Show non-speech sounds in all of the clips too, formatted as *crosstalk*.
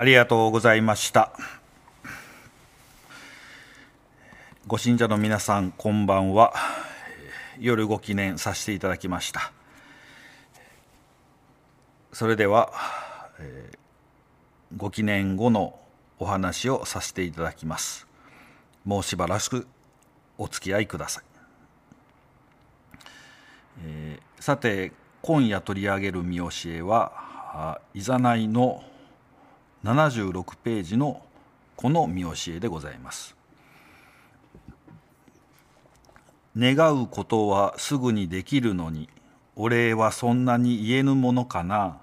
ありがとうございました。ご信者の皆さん、こんばんは。夜ご記念させていただきました。それでは、ご記念後のお話をさせていただきます。もうしばらくお付き合いください。えーさて、今夜取り上げる見教えは、いざないの76ページのこの見教えでございます。願うことはすぐにできるのに、お礼はそんなに言えぬものかな。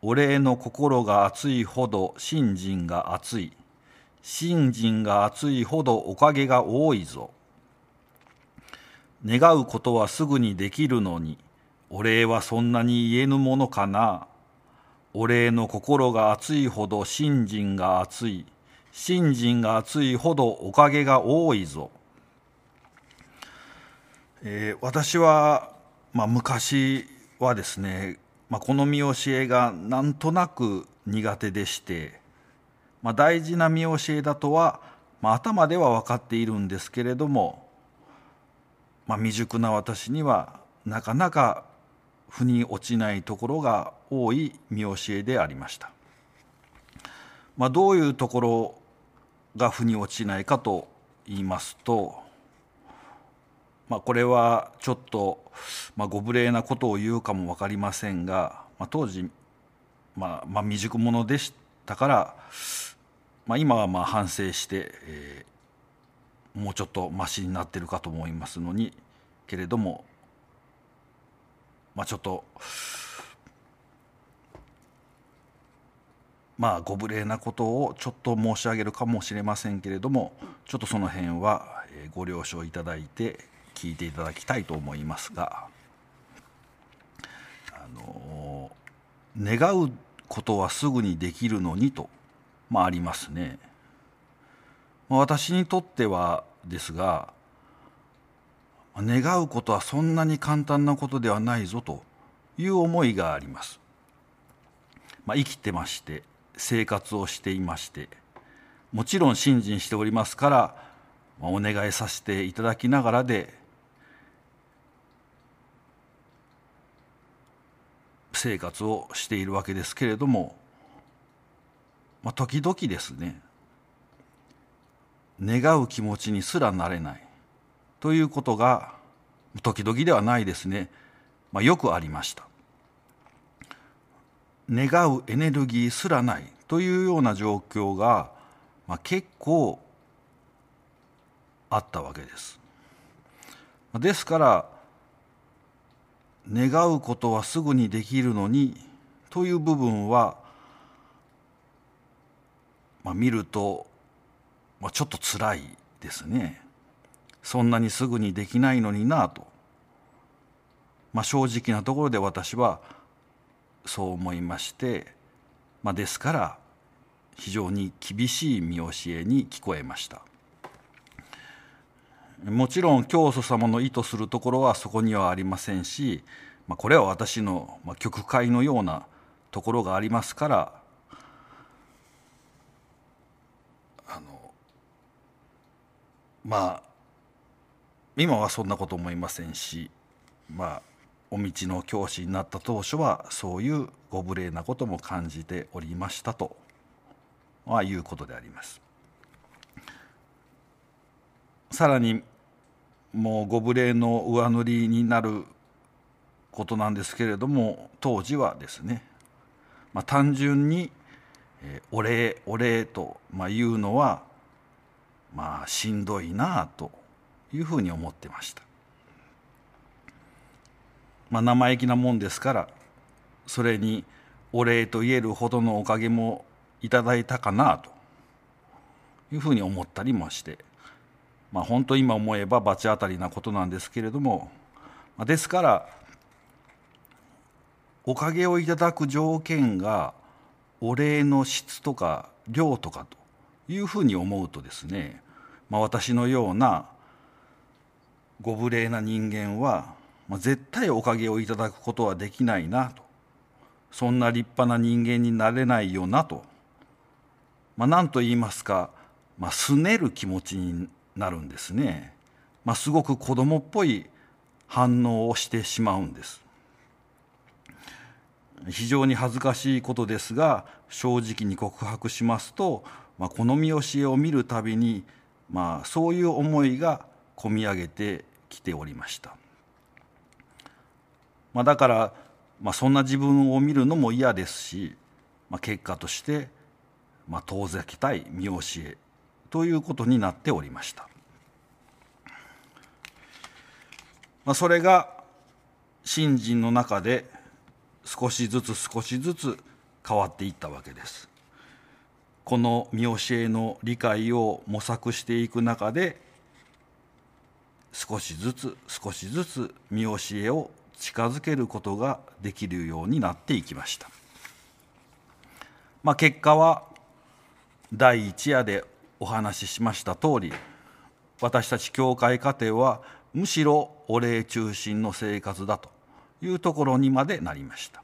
お礼の心が熱いほど信心が熱い。信心が熱いほどおかげが多いぞ。願うことはすぐにできるのに、お礼はそんなに言えぬものかな。お礼の心が熱いほど信心が熱い。信心が熱いほどおかげが多いぞ。えー私は、まあ、昔はですね、まあ、この見教えがなんとなく苦手でして、まあ、大事な見教えだとは、まあ、頭では分かっているんですけれども、まあ、未熟な私にはなかなか腑に落ちないところが多い見教えでありました。まあ、どういうところが腑に落ちないかと言いますと、まあ、これはちょっと、まあ、ご無礼なことを言うかも分かりませんが、まあ、当時、まあまあ、未熟者でしたから、まあ、今はまあ反省して、えーもうちょっとマシになってるかと思いますのにけれども、まあ、ちょっとまあご無礼なことをちょっと申し上げるかもしれませんけれどもちょっとその辺はご了承いただいて聞いていただきたいと思いますがあの願うことはすぐにできるのにと、まあ、ありますね。まあ私にとってはですが願うことはそんなに簡単なことではないぞという思いがあります。まあ、生きてまして生活をしていましてもちろん信心しておりますから、まあお願いさせていただきながらで生活をしているわけですけれども、まあ、時々ですね願う気持ちにすらなれないということが時々ではないですね、まあ、よくありました。願うエネルギーすらないというような状況が、まあ、結構あったわけです。ですから願うことはすぐにできるのにという部分は、まあ、見るとまあ、ちょっと辛いですね。そんなにすぐにできないのになと、まあ、正直なところで私はそう思いまして、まあ、ですから非常に厳しい見教えに聞こえました。もちろん教祖様の意図するところはそこにはありませんし、まあ、これは私のまあ曲解のようなところがありますからあのまあ今はそんなこと思いませんしまあお道の教師になった当初はそういうご無礼なことも感じておりましたと、まあ、いうことであります。さらにもうご無礼の上塗りになることなんですけれども当時はですね、まあ、単純にえお礼お礼と、まあ、言うのはまあしんどいなあというふうに思ってました。まあ、生意気なもんですからそれにお礼と言えるほどのおかげもいただいたかなというふうに思ったりもして、まあ、本当今思えば罰当たりなことなんですけれども、ですからおかげをいただく条件がお礼の質とか量とかというふうに思うとですね、まあ、私のようなご無礼な人間は、まあ、絶対おかげをいただくことはできないなと。そんな立派な人間になれないよなと。まあ、何と言いますか、まあ、すねる気持ちになるんですね、まあ、すごく子供っぽい反応をしてしまうんです。非常に恥ずかしいことですが正直に告白しますと、まあ、この見教えを見るたびに、まあ、そういう思いがこみ上げてきておりました、まあ、だから、まあ、そんな自分を見るのも嫌ですし、まあ、結果として、まあ、遠ざけたい見教えということになっておりました、まあ、それが信心の中で少しずつ少しずつ変わっていったわけです。この見教えの理解を模索していく中で少しずつ少しずつ見教えを近づけることができるようになっていきました、まあ、結果は第一夜でお話ししました通り私たち教会家庭はむしろお礼中心の生活だというところにまでなりました、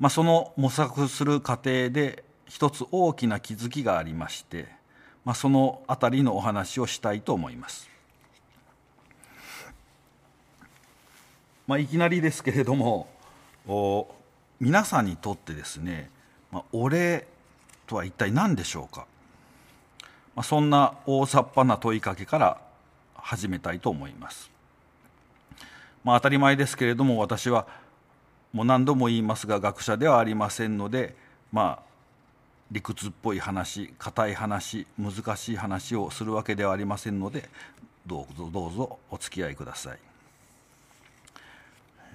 まあ、その模索する過程で一つ大きな気づきがありまして、まあ、その辺りのお話をしたいと思います、まあ、いきなりですけれども皆さんにとってですね、まあ、お礼とは一体何でしょうか、まあ、そんな大雑把な問いかけから始めたいと思いますまあ、当たり前ですけれども私はもう何度も言いますが学者ではありませんのでまあ理屈っぽい話硬い話難しい話をするわけではありませんのでどうぞどうぞお付き合いください。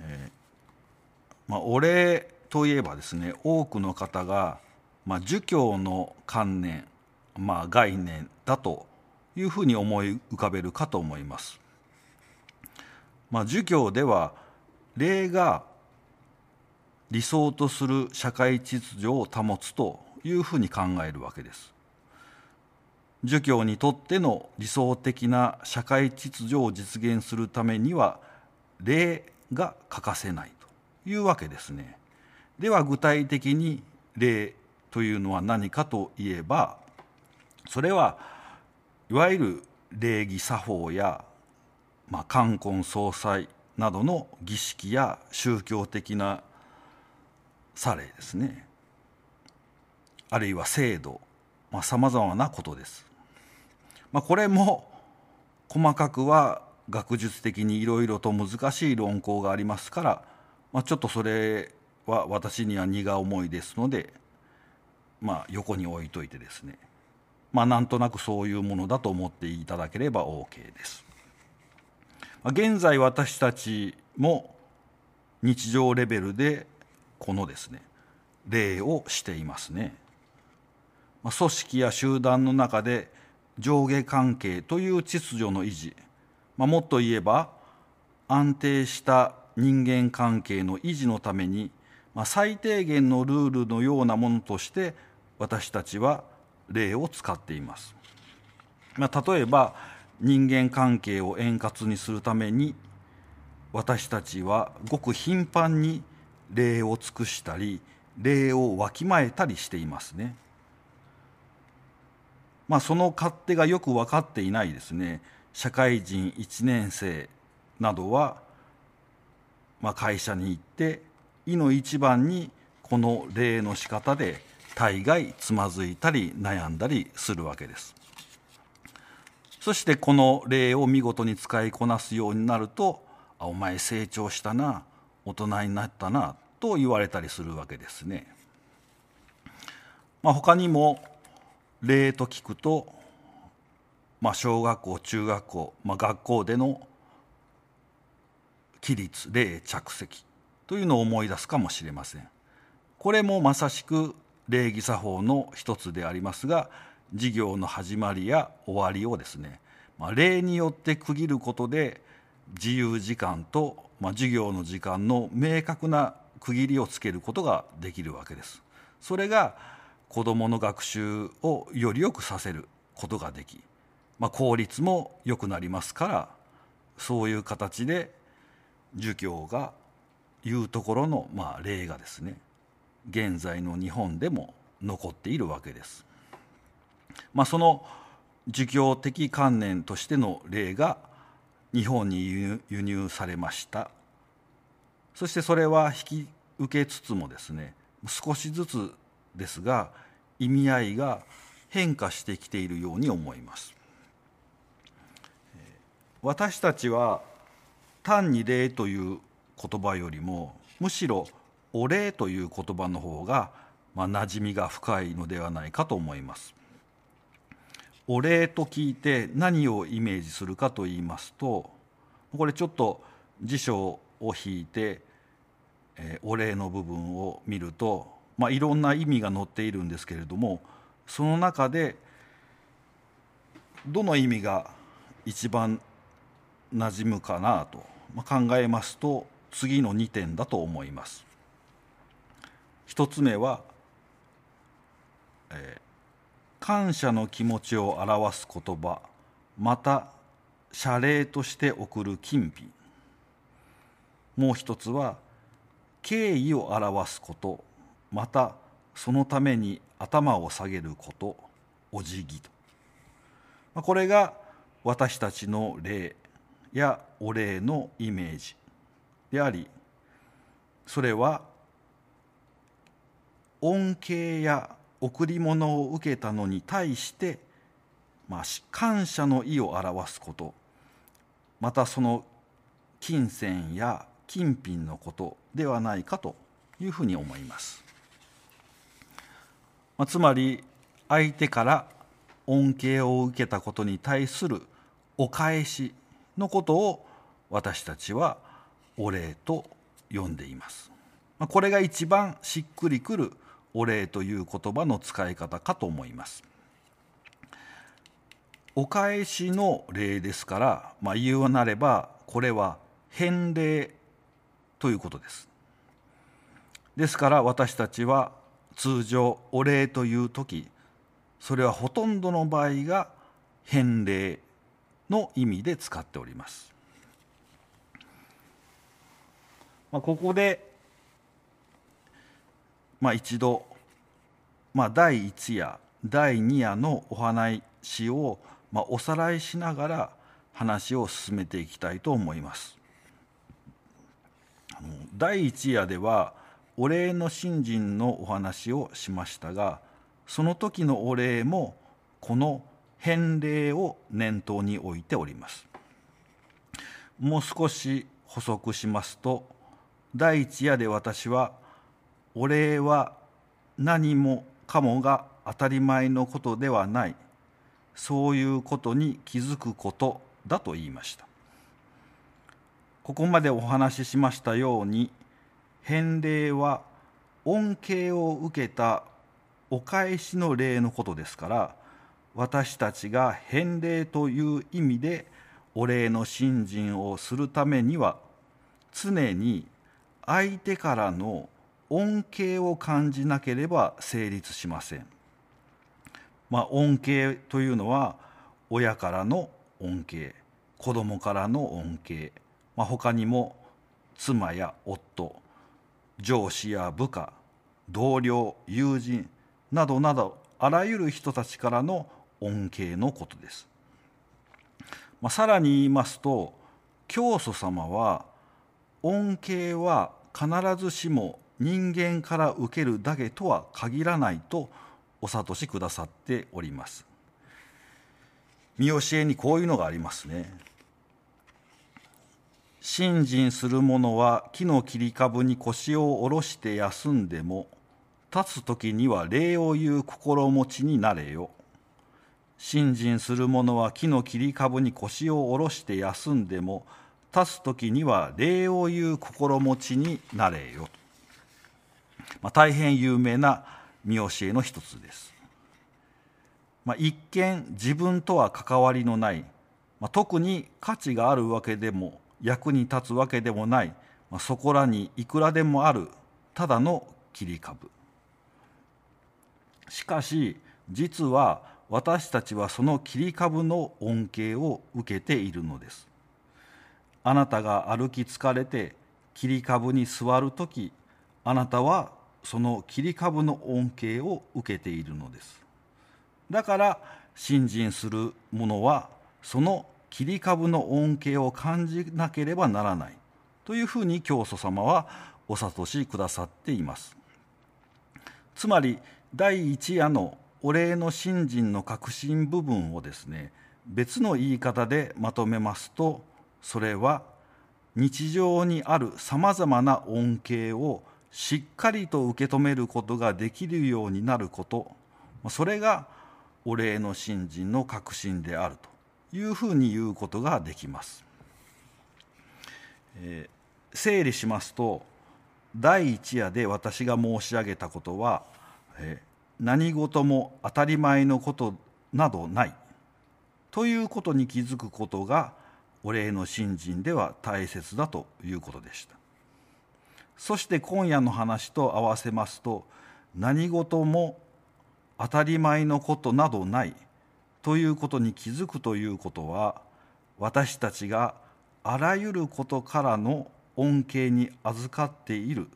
えー、まあ、お礼といえばですね多くの方が、まあ、儒教の観念、まあ、概念だというふうに思い浮かべるかと思います。まあ、儒教では礼が理想とする社会秩序を保つというふうに考えるわけです。儒教にとっての理想的な社会秩序を実現するためには礼が欠かせないというわけですね。では具体的に礼というのは何かといえばそれはいわゆる礼儀作法やまあ、冠婚葬祭などの儀式や宗教的な作例ですねあるいは制度さまざ、まなことです。まあ、これも細かくは学術的にいろいろと難しい論考がありますから、まあ、ちょっとそれは私には荷が重いですので、まあ、横に置いといてですね、まあ、なんとなくそういうものだと思っていただければ OK です。現在私たちも日常レベルでこのですね礼をしていますね組織や集団の中で上下関係という秩序の維持、まあ、もっと言えば安定した人間関係の維持のために、まあ、最低限のルールのようなものとして私たちは礼を使っています、まあ、例えば人間関係を円滑にするために私たちはごく頻繁に礼を尽くしたり礼をわきまえたりしていますね。まあその勝手がよく分かっていないですね社会人1年生などは、まあ、会社に行っていの一番にこの礼の仕方で大概つまずいたり悩んだりするわけです。そしてこの礼を見事に使いこなすようになると「あお前成長したな大人になったな」と言われたりするわけですね。まあ、他にも礼と聞くと、まあ、小学校中学校、まあ、学校での規律礼着席というのを思い出すかもしれません。これもまさしく礼儀作法の一つでありますが事業の始まりや終わりをですね、まあ、例によって区切ることで自由時間と、まあ、授業の時間の明確な区切りをつけることができるわけです。それが子どもの学習をより良くさせることができ、まあ、効率も良くなりますからそういう形で儒教が言うところの、まあ、例がですね現在の日本でも残っているわけです。まあ、その儒教的観念としての例が日本に輸入されましたそしてそれは引き受けつつもですね少しずつですが意味合いが変化してきているように思います私たちは単に礼という言葉よりもむしろお礼という言葉の方がまあ馴染みが深いのではないかと思います。お礼と聞いて何をイメージするかと言いますとこれちょっと辞書を引いて、えー、お礼の部分を見ると、まあ、いろんな意味が載っているんですけれどもその中でどの意味が一番馴染むかなと。考えますと次の2点だと思います。一つ目は、えー感謝の気持ちを表す言葉また謝礼として送る金品。もう一つは敬意を表すことまたそのために頭を下げることお辞儀と。これが私たちの礼。やお礼のイメージでありそれは恩恵や贈り物を受けたのに対して、まあ、感謝の意を表すことまたその金銭や金品のことではないかというふうに思います。まあ、つまり相手から恩恵を受けたことに対するお返しのことを私たちはお礼と呼んでいます。これが一番しっくりくるお礼という言葉の使い方かと思います。お返しの礼ですから、まあ、言うなればこれは返礼ということです。ですから私たちは通常お礼という時それはほとんどの場合が返礼の意味で使っております。まあ、ここでまあ、一度、まあ、第1夜第2夜のお話を、まあ、おさらいしながら話を進めていきたいと思います。第1夜ではお礼の信心のお話をしましたがその時のお礼もこの返礼を念頭に置いております。もう少し補足しますと第一夜で私はお礼は何もかもが当たり前のことではない。そういうことに気づくことだと言いました。ここまでお話ししましたように返礼は恩恵を受けたお返しの礼のことですから私たちが返礼という意味でお礼の信心をするためには常に相手からの恩恵を感じなければ成立しません。まあ、恩恵というのは親からの恩恵子供からの恩恵、まあ、他にも妻や夫上司や部下同僚友人などなどあらゆる人たちからの恩恵のことです。まあ、さらに言いますと教祖様は恩恵は必ずしも人間から受けるだけとは限らないとお諭しくださっております。見教えにこういうのがありますね。信心する者は木の切り株に腰を下ろして休んでも立つ時には礼を言う心持ちになれよ。信心する者は木の切り株に腰を下ろして休んでも立つ時には礼を言う心持ちになれよ。まあ、大変有名な見教えの一つです。まあ、一見自分とは関わりのない、まあ、特に価値があるわけでも役に立つわけでもない、まあ、そこらにいくらでもある。ただの切り株。しかし実は私たちはその切り株の恩恵を受けているのです。あなたが歩き疲れて切り株に座る時あなたはその切り株の恩恵を受けているのです。だから信心する者はその切り株の恩恵を感じなければならない。というふうに教祖様はお諭しくださっています。つまり第一夜のお礼の信心の核心部分をですね別の言い方でまとめますとそれは日常にあるさまざまな恩恵をしっかりと受け止めることができるようになることそれがお礼の信心の核心であるというふうに言うことができます。えー、整理しますと第一夜で私が申し上げたことは、えー、何事も当たり前のことなどない。ということに気づくことがお礼の信心では大切だということでした。そして今夜の話と合わせますと何事も当たり前のことなどない。ということに気づくということは私たちがあらゆることからの恩恵に預かっている。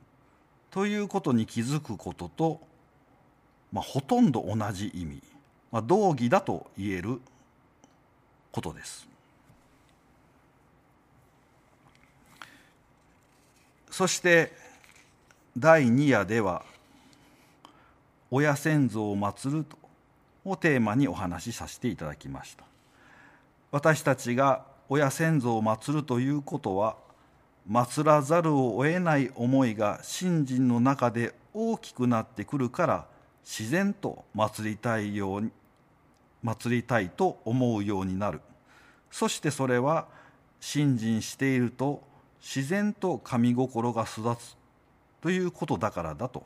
ということに気づくことと、まあ、ほとんど同じ意味、まあ、同義だと言えることです。そして第2夜では「親先祖を祀る」とをテーマにお話しさせていただきました私たちが親先祖を祀るということは祀らざるを得ない思いが信心の中で大きくなってくるから自然と祀りたいように祭りたいと思うようになる。そしてそれは信心していると自然と神心が育つということだからだと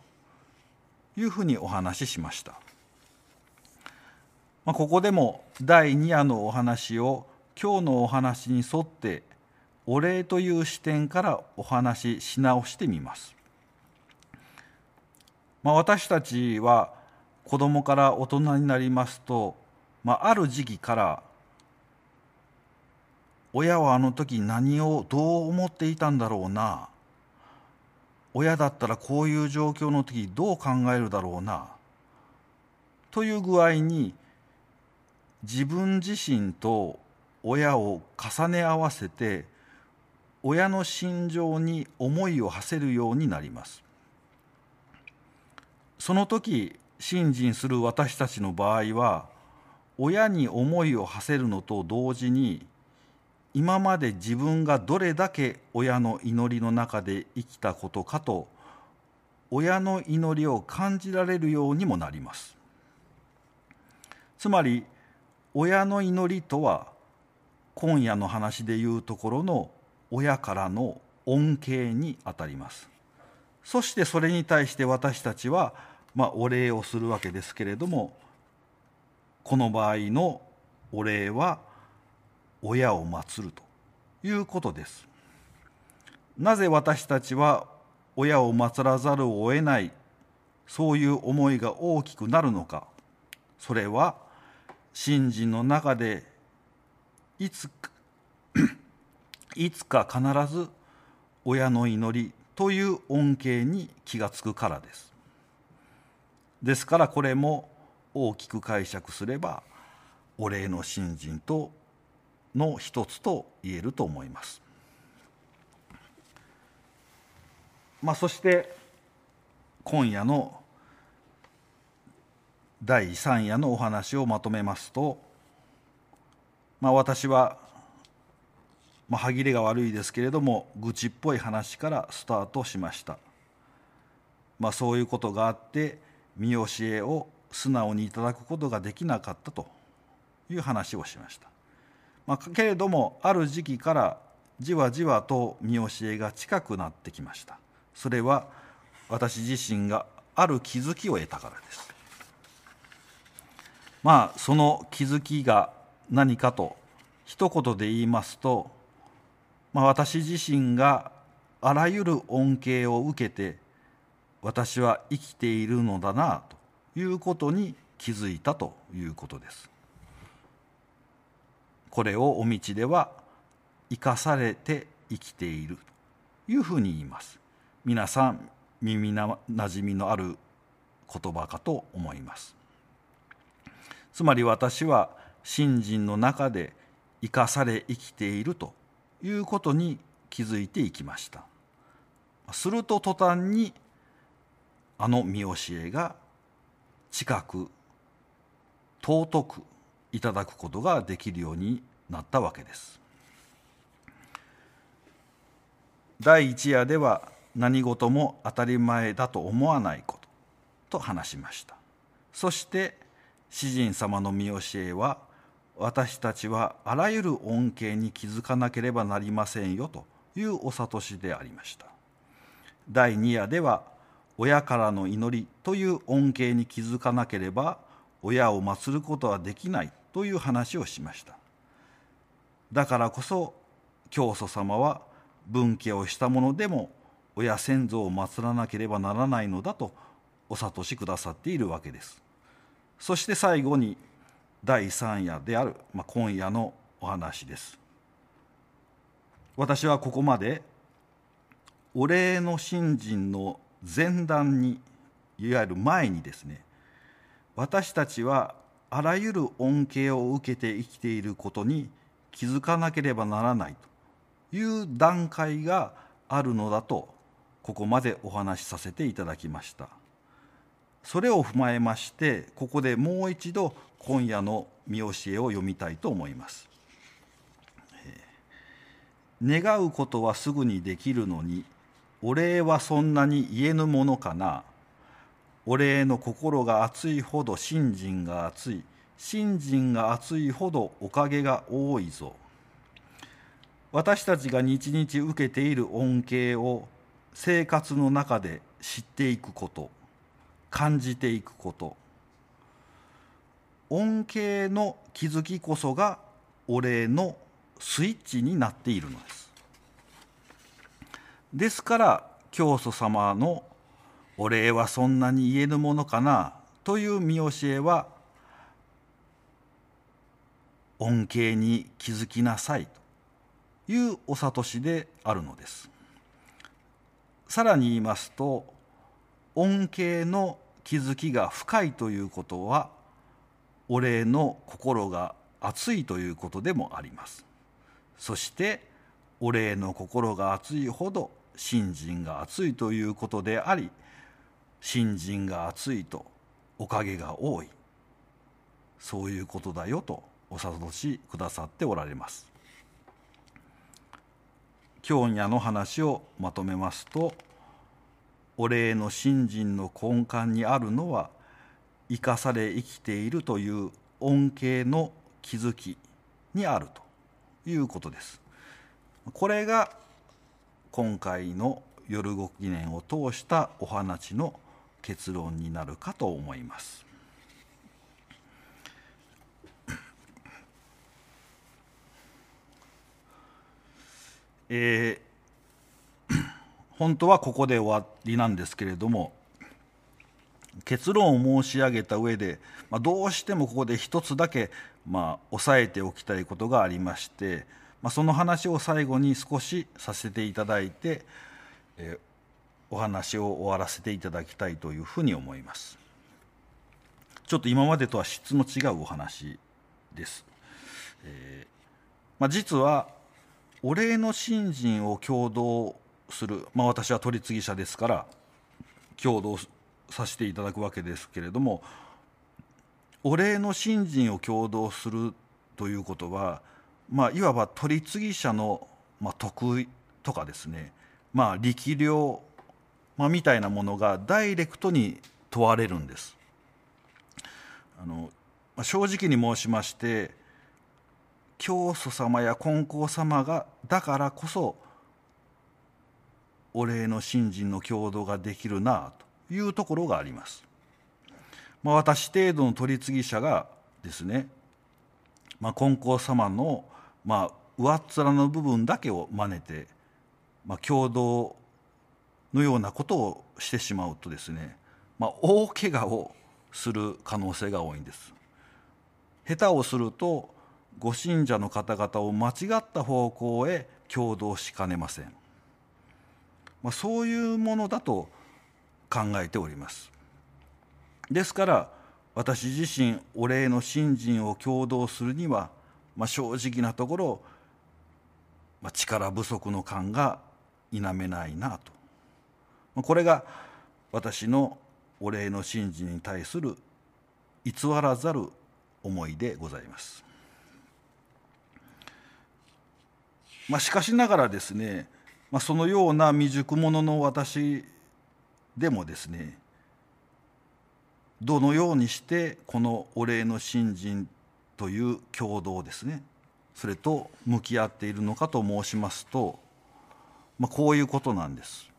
いうふうにお話ししました、まあ、ここでも第2夜のお話を今日のお話に沿ってお礼という視点からお話しし直してみます、まあ、私たちは子供から大人になりますと、まあ、ある時期から親はあの時何をどう思っていたんだろうな親だったらこういう状況の時どう考えるだろうなという具合に自分自身と親を重ね合わせて親の心情に思いを馳せるようになります。その時信心する私たちの場合は親に思いを馳せるのと同時に今まで自分がどれだけ親の祈りの中で生きたことかと親の祈りを感じられるようにもなります。つまり親の祈りとは今夜の話でいうところの親からの恩恵にあたります。そしてそれに対して私たちは、まあ、お礼をするわけですけれどもこの場合のお礼は親を祀るということです。なぜ私たちは親を祀らざるを得ないそういう思いが大きくなるのか。それは信心の中でいつか *coughs* いつか必ず親の祈りという恩恵に気がつくからですですからこれも大きく解釈すればお礼の信心との一つと言えると思います。まあ、そして今夜の第3夜のお話をまとめますと、まあ、私は、まあ、歯切れが悪いですけれども愚痴っぽい話からスタートしました、まあ、そういうことがあって見教えを素直にいただくことができなかったという話をしました。まあ、けれどもある時期からじわじわと見教えが近くなってきました。それは私自身がある気づきを得たからです。まあその気づきが何かと一言で言いますと、まあ、私自身があらゆる恩恵を受けて私は生きているのだなということに気づいたということです。これをお道では生かされて生きているというふうに言います。皆さん耳なじみのある言葉かと思います。つまり私は信心の中で生かされ生きているということに気づいていきました。すると途端にあの見教えが近く尊くいただくことができるようになったわけです。第一夜では何事も当たり前だと思わないことと話しました。そして詩人様の見教えは私たちはあらゆる恩恵に気づかなければなりませんよというお諭しでありました。第2夜では親からの祈りという恩恵に気づかなければ親を祀ることはできないという話をしました。だからこそ教祖様は分家をしたものでも親先祖を祀らなければならないのだとお諭しくださっているわけです。そして最後に第3夜である、まあ、今夜のお話です。私はここまでお礼の信心の前段にいわゆる前にですね私たちはあらゆる恩恵を受けて生きていることに気づかなければならないという段階があるのだとここまでお話しさせていただきました。それを踏まえましてここでもう一度今夜の見教えを読みたいと思います。願うことはすぐにできるのにお礼はそんなに言えぬものかな。お礼の心が熱いほど信心が熱い。信心が熱いほどおかげが多いぞ。私たちが日々受けている恩恵を生活の中で知っていくこと。感じていくこと。恩恵の気づきこそがお礼のスイッチになっているのです。ですから教祖様の「お礼はそんなに言えぬものかな」という見教えは恩恵に気づきなさいというお諭しであるのです。さらに言いますと恩恵の気づきが深いということはお礼の心が熱いということでもあります。そしてお礼の心が熱いほど信心が熱いということであり信心が熱いとおかげが多い。そういうことだよとお諭しくださっておられます。今夜の話をまとめますとお礼の信心の根幹にあるのは生かされ生きているという恩恵の気づきにあるということです。これが今回の夜ご記念を通したお話の結論になるかと思います。えー、本当はここで終わりなんですけれども結論を申し上げた上で、まあ、どうしてもここで一つだけ、まあ、押さえておきたいことがありまして、まあ、その話を最後に少しさせていただいて、え、お話を終わらせていただきたいというふうに思います。ちょっと今までとは質の違うお話です、えーまあ、実はお礼の信心を共同する、まあ、私は取り次ぎ者ですから共同させていただくわけですけれどもお礼の信心を共同するということは、まあ、いわば取り次ぎ者の、まあ、得意とかですね、まあ、力量、まあ、みたいなものがダイレクトに問われるんです。あの正直に申しまして教祖様や金光様がだからこそお礼の信心の共同ができるなというところがあります。まあ、私程度の取り次ぎ者がですね、まあ、金光様の、まあ、上っ面の部分だけを真似て、まあ、共同のようなことをしてしまうとですね、まあ、大怪我をする可能性が多いんです。下手をするとご信者の方々を間違った方向へ共同しかねません、まあ、そういうものだと考えておりますですから私自身お礼の信心を共同するには、まあ、正直なところ、まあ、力不足の感が否めないなと、まあ、これが私のお礼の信心に対する偽らざる思いでございます。まあ、しかしながらですね、まあ、そのような未熟者の私でもですねどのようにしてこのお礼の信心という共同ですねそれと向き合っているのかと申しますと、まあ、こういうことなんです。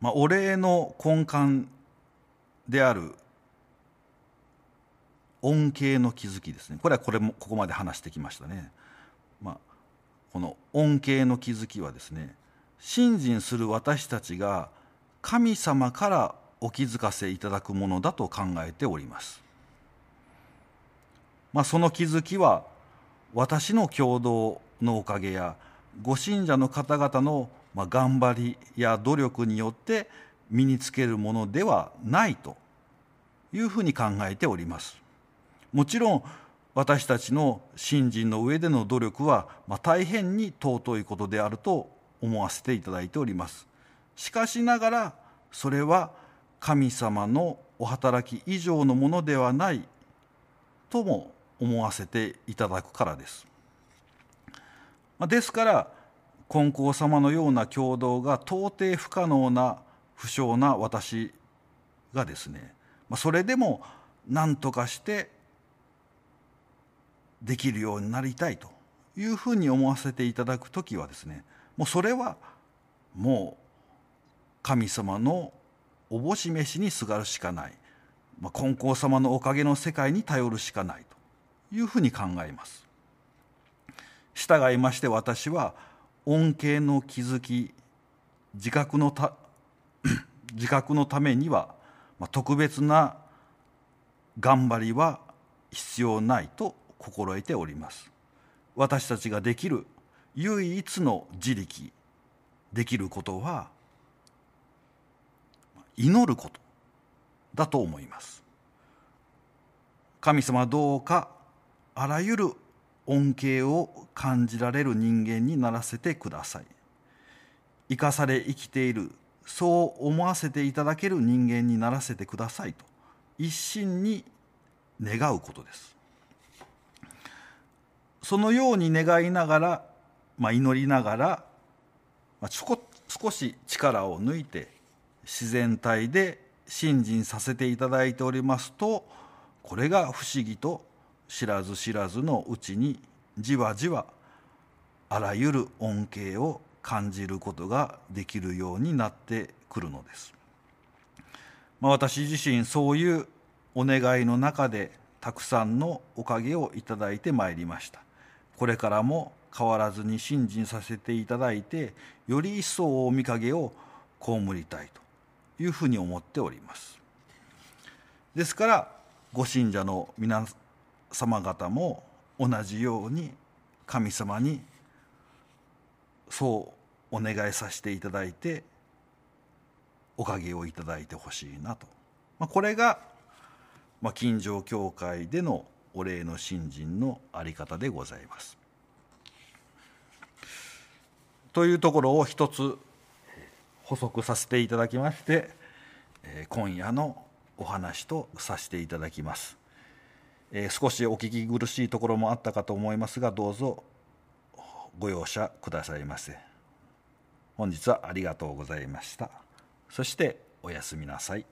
まあ、お礼の根幹である恩恵の気づきですねこれはこれもここまで話してきましたね。まあ、この恩恵の気づきはですね信心する私たちが神様からお気づかせいただくものだと考えております。まあ、その気づきは私の共同のおかげやご信者の方々の頑張りや努力によって身につけるものではないというふうに考えております。もちろん私たちの信心の上での努力は、まあ、大変に尊いことであると思わせていただいております。しかしながらそれは神様のお働き以上のものではないとも思わせていただくからです。ですから金光様のような共同が到底不可能な不詳な私がですねそれでも何とかしてできるようになりたいというふうに思わせていただく時はですねもうそれはもう神様のおぼし飯にすがるしかない、まあ、金光様のおかげの世界に頼るしかないというふうに考えます。従いまして私は恩恵の気づき自覚のた *clears throat* 自覚のためには、まあ、特別な頑張りは必要ないと心得ております。私たちができる唯一の自力できることは祈ることだと思います。神様どうかあらゆる恩恵を感じられる人間にならせてください。生かされ生きているそう思わせていただける人間にならせてくださいと一心に願うことです。そのように願いながら、まあ、祈りながら、まあ、ちょこ少し力を抜いて自然体で信心させていただいておりますとこれが不思議と知らず知らずのうちにじわじわあらゆる恩恵を感じることができるようになってくるのです。まあ、私自身そういうお願いの中でたくさんのおかげをいただいてまいりました。これからも変わらずに信心させていただいてより一層お見影を被りたいというふうに思っております。ですからご信者の皆様方も同じように神様にそうお願いさせていただいておかげをいただいてほしいなと、まあ、これが、まあ、近所教会でのお礼の信心のあり方でございます。というところを一つ補足させていただきまして今夜のお話とさせていただきます。え、少しお聞き苦しいところもあったかと思いますがどうぞご容赦くださいませ本日はありがとうございましたそしておやすみなさい